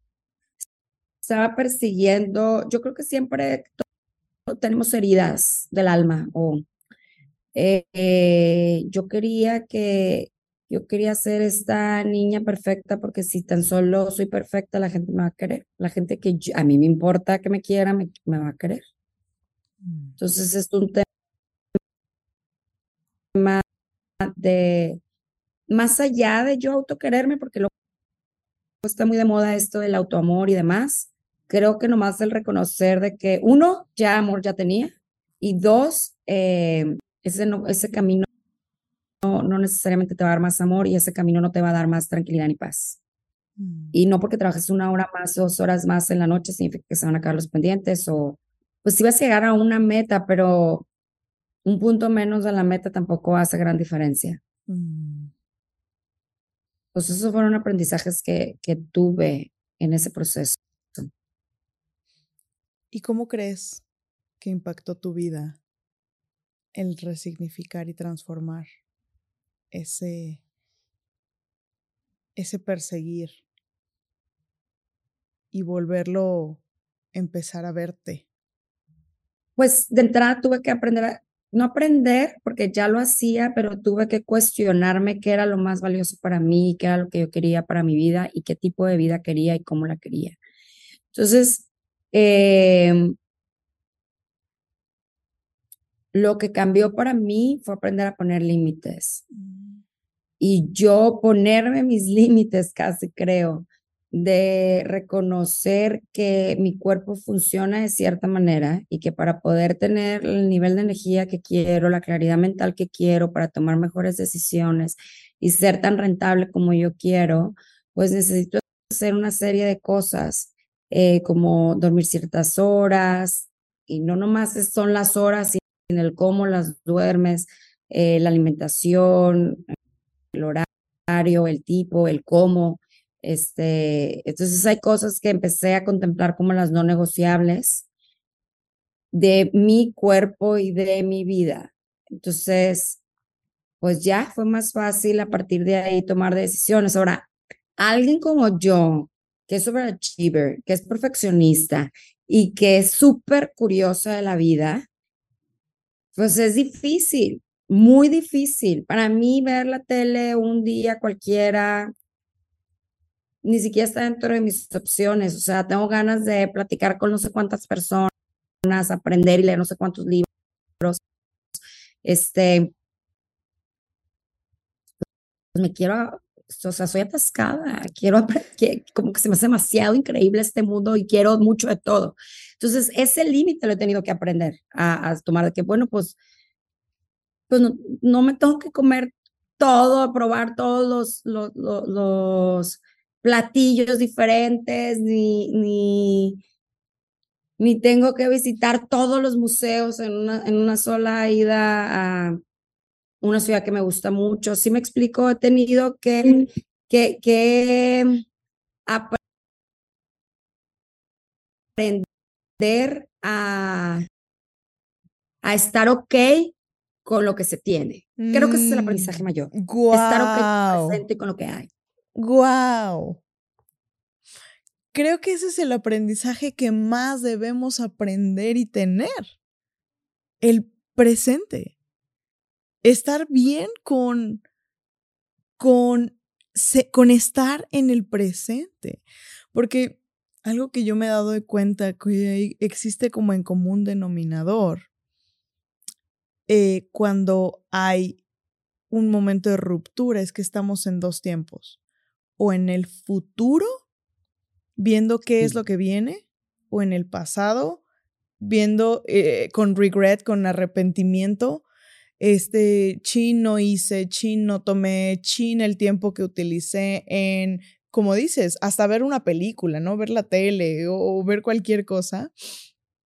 [SPEAKER 2] estaba persiguiendo, yo creo que siempre tenemos heridas del alma o eh, yo quería que, yo quería ser esta niña perfecta porque si tan solo soy perfecta, la gente me va a querer. La gente que a mí me importa que me quiera, me va a querer. Mm. Entonces es un tema de, más allá de yo autoquererme, porque lo está muy de moda esto del autoamor y demás, creo que nomás el reconocer de que uno, ya amor ya tenía, y dos, eh, ese, no, ese camino no, no, necesariamente te va a dar más amor y ese camino no te va a dar más tranquilidad ni paz. Mm. Y no porque trabajes una hora más, dos horas más en la noche, significa que se van a acabar los pendientes o pues si vas a llegar a una meta, pero un punto menos de la meta tampoco hace gran diferencia. Mm. Pues esos fueron aprendizajes que, que tuve en ese proceso.
[SPEAKER 1] ¿Y cómo crees que impactó tu vida el resignificar y transformar ese, ese perseguir y volverlo empezar a verte?
[SPEAKER 2] Pues de entrada tuve que aprender a, no aprender porque ya lo hacía, pero tuve que cuestionarme qué era lo más valioso para mí, qué era lo que yo quería para mi vida y qué tipo de vida quería y cómo la quería. Entonces, Em, lo que cambió para mí fue aprender a poner límites. Mm. Y yo ponerme mis límites, casi creo, de reconocer que mi cuerpo funciona de cierta manera y que para poder tener el nivel de energía que quiero, la claridad mental que quiero, para tomar mejores decisiones y ser tan rentable como yo quiero, pues necesito hacer una serie de cosas eh, como dormir ciertas horas, y no nomás son las horas, sino el cómo las duermes, eh, la alimentación, el horario, el tipo, el cómo. Este, entonces hay cosas que empecé a contemplar como las no negociables de mi cuerpo y de mi vida. Entonces, pues ya fue más fácil a partir de ahí tomar decisiones. Ahora, alguien como yo, que es overachiever, que es perfeccionista y que es súper curiosa de la vida, pues es difícil, muy difícil. Para mí ver la tele un día cualquiera ni siquiera está dentro de mis opciones. O sea, tengo ganas de platicar con no sé cuántas personas, aprender y leer no sé cuántos libros. Este, pues me quiero o sea, soy atascada, quiero, como que se me hace demasiado increíble este mundo y quiero mucho de todo. Entonces, ese límite lo he tenido que aprender a, tomar, de que, bueno, pues, pues no, me tengo que comer todo, probar todos los, los, los, platillos diferentes, ni, ni, ni tengo que visitar todos los museos en una, en una sola ida a, una ciudad que me gusta mucho. Si me explico, he tenido que, que, que aprender a, a estar ok con lo que se tiene. Creo que ese es el aprendizaje mm, mayor. Estar ok presente con lo que hay.
[SPEAKER 1] Wow. Creo que ese es el aprendizaje que más debemos aprender y tener. El presente estar bien con, con, con estar en el presente. Porque algo que yo me he dado de cuenta que existe como en común denominador eh, cuando hay un momento de ruptura es que estamos en dos tiempos. O en el futuro, viendo qué es lo que viene, o en el pasado, viendo eh, con regret, con arrepentimiento, este, chin no hice, chin no tomé, chin el tiempo que utilicé en, como dices, hasta ver una película, ¿no? Ver la tele o, ver cualquier cosa.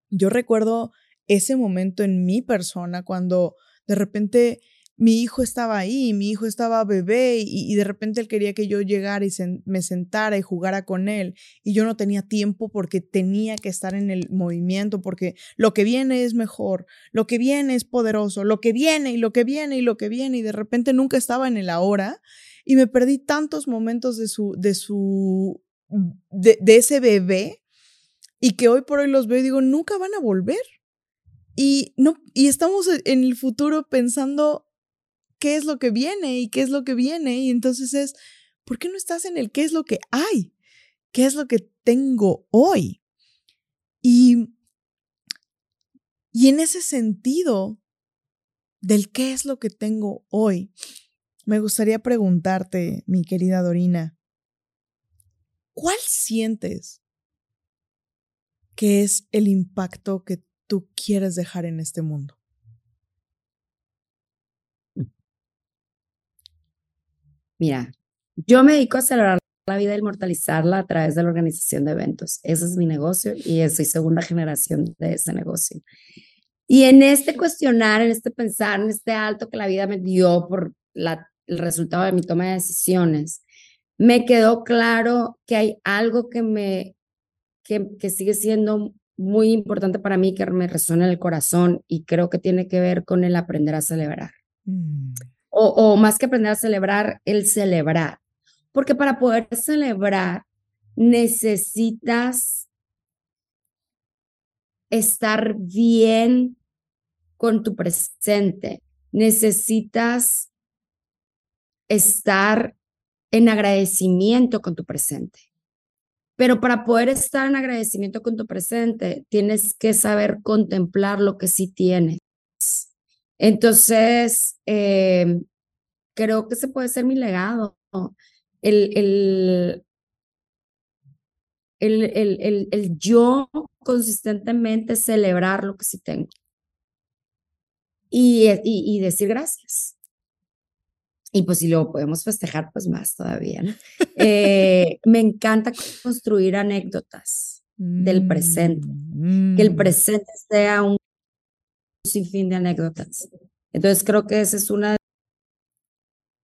[SPEAKER 1] Yo recuerdo ese momento en mi persona cuando de repente mi hijo estaba ahí, mi hijo estaba bebé y, de repente él quería que yo llegara y me sentara y jugara con él y yo no tenía tiempo porque tenía que estar en el movimiento porque lo que viene es mejor, lo que viene es poderoso, lo que viene y lo que viene y lo que viene y de repente nunca estaba en el ahora y me perdí tantos momentos de su, de su, de, de ese bebé y que hoy por hoy los veo y digo, nunca van a volver. Y, no, y estamos en el futuro pensando qué es lo que viene y qué es lo que viene. Y entonces es, ¿por qué no estás en el qué es lo que hay? ¿Qué es lo que tengo hoy? Y, y en ese sentido del qué es lo que tengo hoy, me gustaría preguntarte, mi querida Dorina, ¿cuál sientes que es el impacto que tú quieres dejar en este mundo?
[SPEAKER 2] Mira, yo me dedico a celebrar la vida e inmortalizarla a través de la organización de eventos. Ese es mi negocio y soy segunda generación de ese negocio. Y en este cuestionar, en este pensar, en este alto que la vida me dio por la, el resultado de mi toma de decisiones, me quedó claro que hay algo que me que, que sigue siendo muy importante para mí, que me resuena en el corazón y creo que tiene que ver con el aprender a celebrar. Mm. O, más que aprender a celebrar, el celebrar. Porque para poder celebrar necesitas estar bien con tu presente. Necesitas estar en agradecimiento con tu presente. Pero para poder estar en agradecimiento con tu presente, tienes que saber contemplar lo que sí tienes. Entonces, eh, creo que ese puede ser mi legado. El, el, el, el, el, yo consistentemente celebrar lo que sí tengo. Y, y, y decir gracias. Y pues si lo podemos festejar, pues más todavía, ¿no? Eh, me encanta construir anécdotas del presente, que el mm. presente sea un sinfín de anécdotas. Entonces creo que esa es una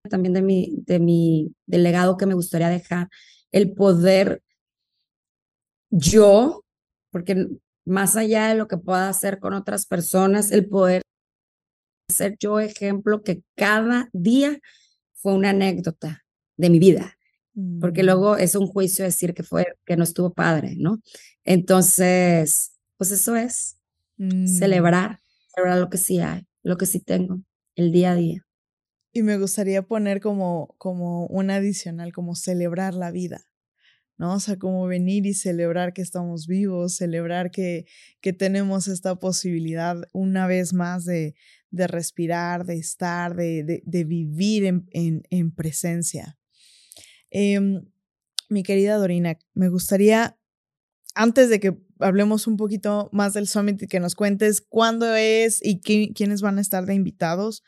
[SPEAKER 2] también de mi, de mi, del legado que me gustaría dejar, el poder yo, porque más allá de lo que pueda hacer con otras personas, el poder ser yo ejemplo que cada día fue una anécdota de mi vida, porque mm. luego es un juicio decir que fue que no estuvo padre, ¿no? Entonces, pues eso es mm. celebrar, lo que sí hay, lo que sí tengo, el día a día.
[SPEAKER 1] Y me gustaría poner como como un adicional como celebrar la vida. ¿no? O sea, como venir y celebrar que estamos vivos, celebrar que, que tenemos esta posibilidad una vez más de, de respirar, de estar, de, de, vivir en, en, presencia. Em, mi querida Dorina, me gustaría, antes de que hablemos un poquito más del summit y que nos cuentes cuándo es y quiénes van a estar de invitados,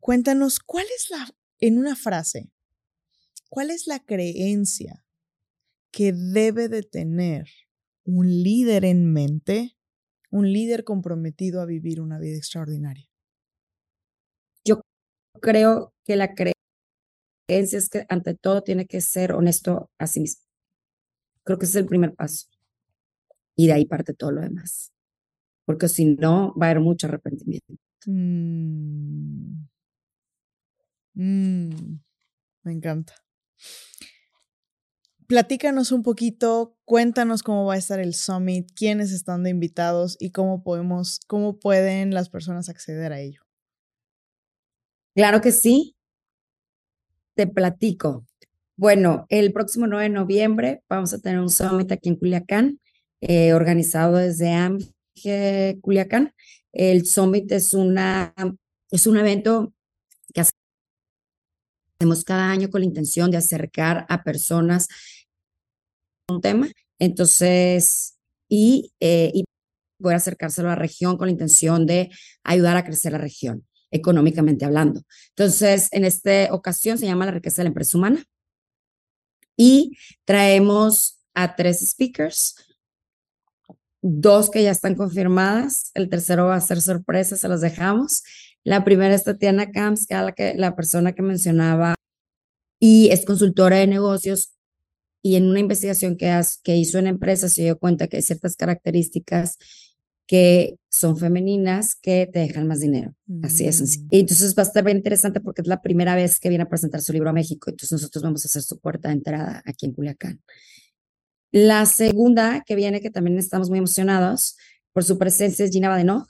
[SPEAKER 1] cuéntanos cuál es la, en una frase, cuál es la creencia que debe de tener un líder en mente, un líder comprometido a vivir una vida extraordinaria?
[SPEAKER 2] Yo creo que la creencia es que ante todo tiene que ser honesto a sí mismo. Creo que ese es el primer paso. Y de ahí parte todo lo demás. Porque si no, va a haber mucho arrepentimiento. Mm.
[SPEAKER 1] Mm. Me encanta. Platícanos un poquito, cuéntanos cómo va a estar el summit, quiénes están de invitados y cómo podemos, cómo pueden las personas acceder a ello.
[SPEAKER 2] Claro que sí. Te platico. Bueno, el próximo 9 de noviembre vamos a tener un summit aquí en Culiacán, eh, organizado desde AMG Culiacán. El summit es, una, es un evento que hacemos cada año con la intención de acercar a personas un tema, entonces, y, eh, y poder acercárselo a la región con la intención de ayudar a crecer la región, económicamente hablando. Entonces, en esta ocasión se llama la riqueza de la empresa humana y traemos a tres speakers, dos que ya están confirmadas, el tercero va a ser sorpresa, se los dejamos. La primera es Tatiana Camps, que es la, que, la persona que mencionaba y es consultora de negocios y en una investigación que, que hizo en empresas se dio cuenta que hay ciertas características que son femeninas que te dejan más dinero. Así es. Mm. Y entonces va a estar bien interesante porque es la primera vez que viene a presentar su libro a México. Entonces nosotros vamos a hacer su puerta de entrada aquí en Culiacán. La segunda que viene, que también estamos muy emocionados por su presencia, es Gina Badenoch.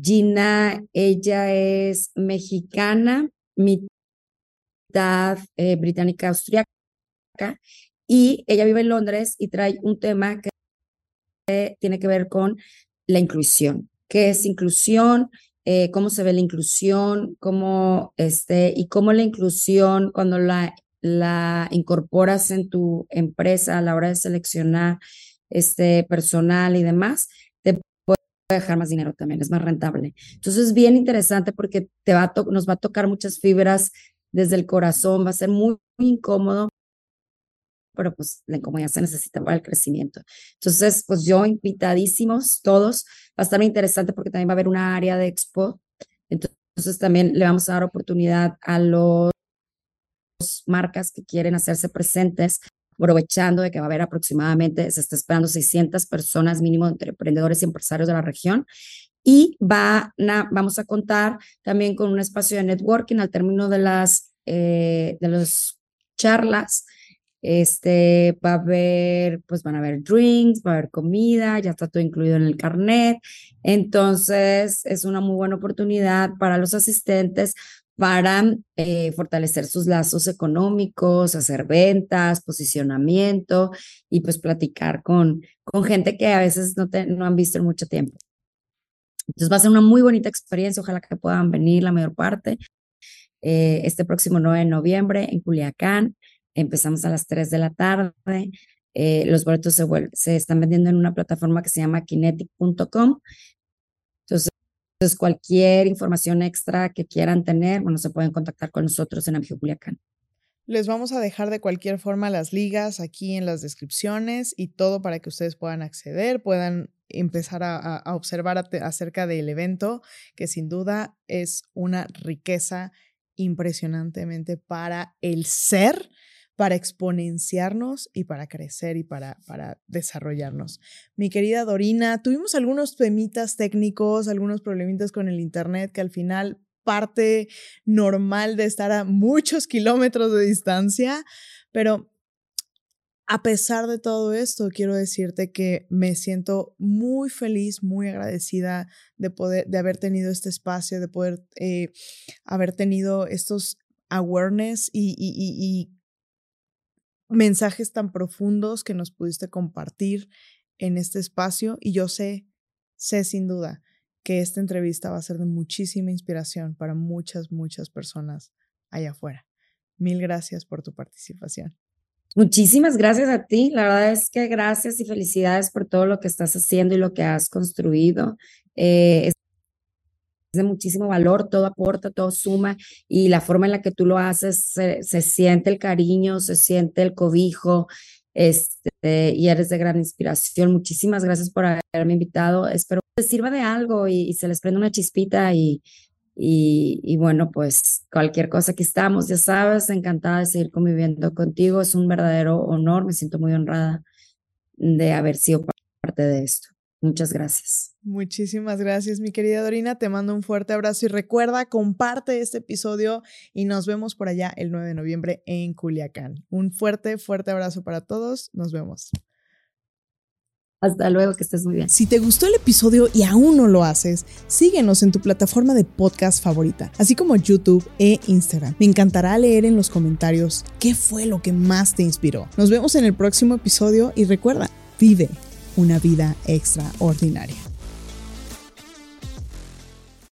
[SPEAKER 2] Gina, ella es mexicana, mitad eh, británica austriaca, y ella vive en Londres y trae un tema que tiene que ver con la inclusión. ¿Qué es inclusión? Eh, cómo se ve la inclusión, cómo este, y cómo la inclusión, cuando la, la incorporas en tu empresa a la hora de seleccionar este personal y demás, te puede dejar más dinero también, es más rentable. Entonces es bien interesante porque te va nos va a tocar muchas fibras desde el corazón, va a ser muy, muy incómodo, pero pues la incomodidad se necesita para el crecimiento. Entonces, pues yo invitadísimos todos, va a estar muy interesante porque también va a haber una área de expo, entonces también le vamos a dar oportunidad a los marcas que quieren hacerse presentes, aprovechando de que va a haber aproximadamente, se está esperando 600 personas mínimo entre emprendedores y empresarios de la región. Y va, vamos a contar también con un espacio de networking al término de las, eh, de las charlas este, va a haber, pues van a haber drinks, va a haber comida, ya está todo incluido en el carnet. Entonces, es una muy buena oportunidad para los asistentes para eh, fortalecer sus lazos económicos, hacer ventas, posicionamiento y pues platicar con, con gente que a veces no, te, no han visto en mucho tiempo. Entonces va a ser una muy bonita experiencia, ojalá que puedan venir la mayor parte eh, este próximo 9 de noviembre en Culiacán. Empezamos a las 3 de la tarde. Eh, los boletos se, se están vendiendo en una plataforma que se llama kinetic.com. Entonces, cualquier información extra que quieran tener, bueno, se pueden contactar con nosotros en Amigio Culiacán.
[SPEAKER 1] Les vamos a dejar de cualquier forma las ligas aquí en las descripciones y todo para que ustedes puedan acceder, puedan empezar a observar acerca del evento, que sin duda es una riqueza impresionantemente para el ser para exponenciarnos y para crecer y para, para desarrollarnos. Mi querida Dorina, tuvimos algunos temitas técnicos, algunos problemitas con el Internet que al final parte normal de estar a muchos kilómetros de distancia, pero a pesar de todo esto, quiero decirte que me siento muy feliz, muy agradecida de poder, de haber tenido este espacio, de poder eh, haber tenido estos awareness y, mensajes tan profundos que nos pudiste compartir en este espacio y yo sé, sé sin duda que esta entrevista va a ser de muchísima inspiración para muchas, muchas personas allá afuera. Mil gracias por tu participación.
[SPEAKER 2] Muchísimas gracias a ti. La verdad es que gracias y felicidades por todo lo que estás haciendo y lo que has construido. Eh, de muchísimo valor, todo aporta, todo suma y la forma en la que tú lo haces, se, siente el cariño, se siente el cobijo este, y eres de gran inspiración. Muchísimas gracias por haberme invitado. Espero que les sirva de algo y, se les prenda una chispita y, y, y, bueno, pues cualquier cosa que estamos, ya sabes, encantada de seguir conviviendo contigo. Es un verdadero honor, me siento muy honrada de haber sido parte de esto. Muchas gracias.
[SPEAKER 1] Muchísimas gracias, mi querida Dorina. Te mando un fuerte abrazo y recuerda, comparte este episodio y nos vemos por allá el 9 de noviembre en Culiacán. Un fuerte, fuerte abrazo para todos. Nos vemos.
[SPEAKER 2] Hasta luego, que estés muy bien.
[SPEAKER 3] Si te gustó el episodio y aún no lo haces, síguenos en tu plataforma de podcast favorita, así como YouTube e Instagram. Me encantará leer en los comentarios qué fue lo que más te inspiró. Nos vemos en el próximo episodio y recuerda, vive una vida extraordinaria.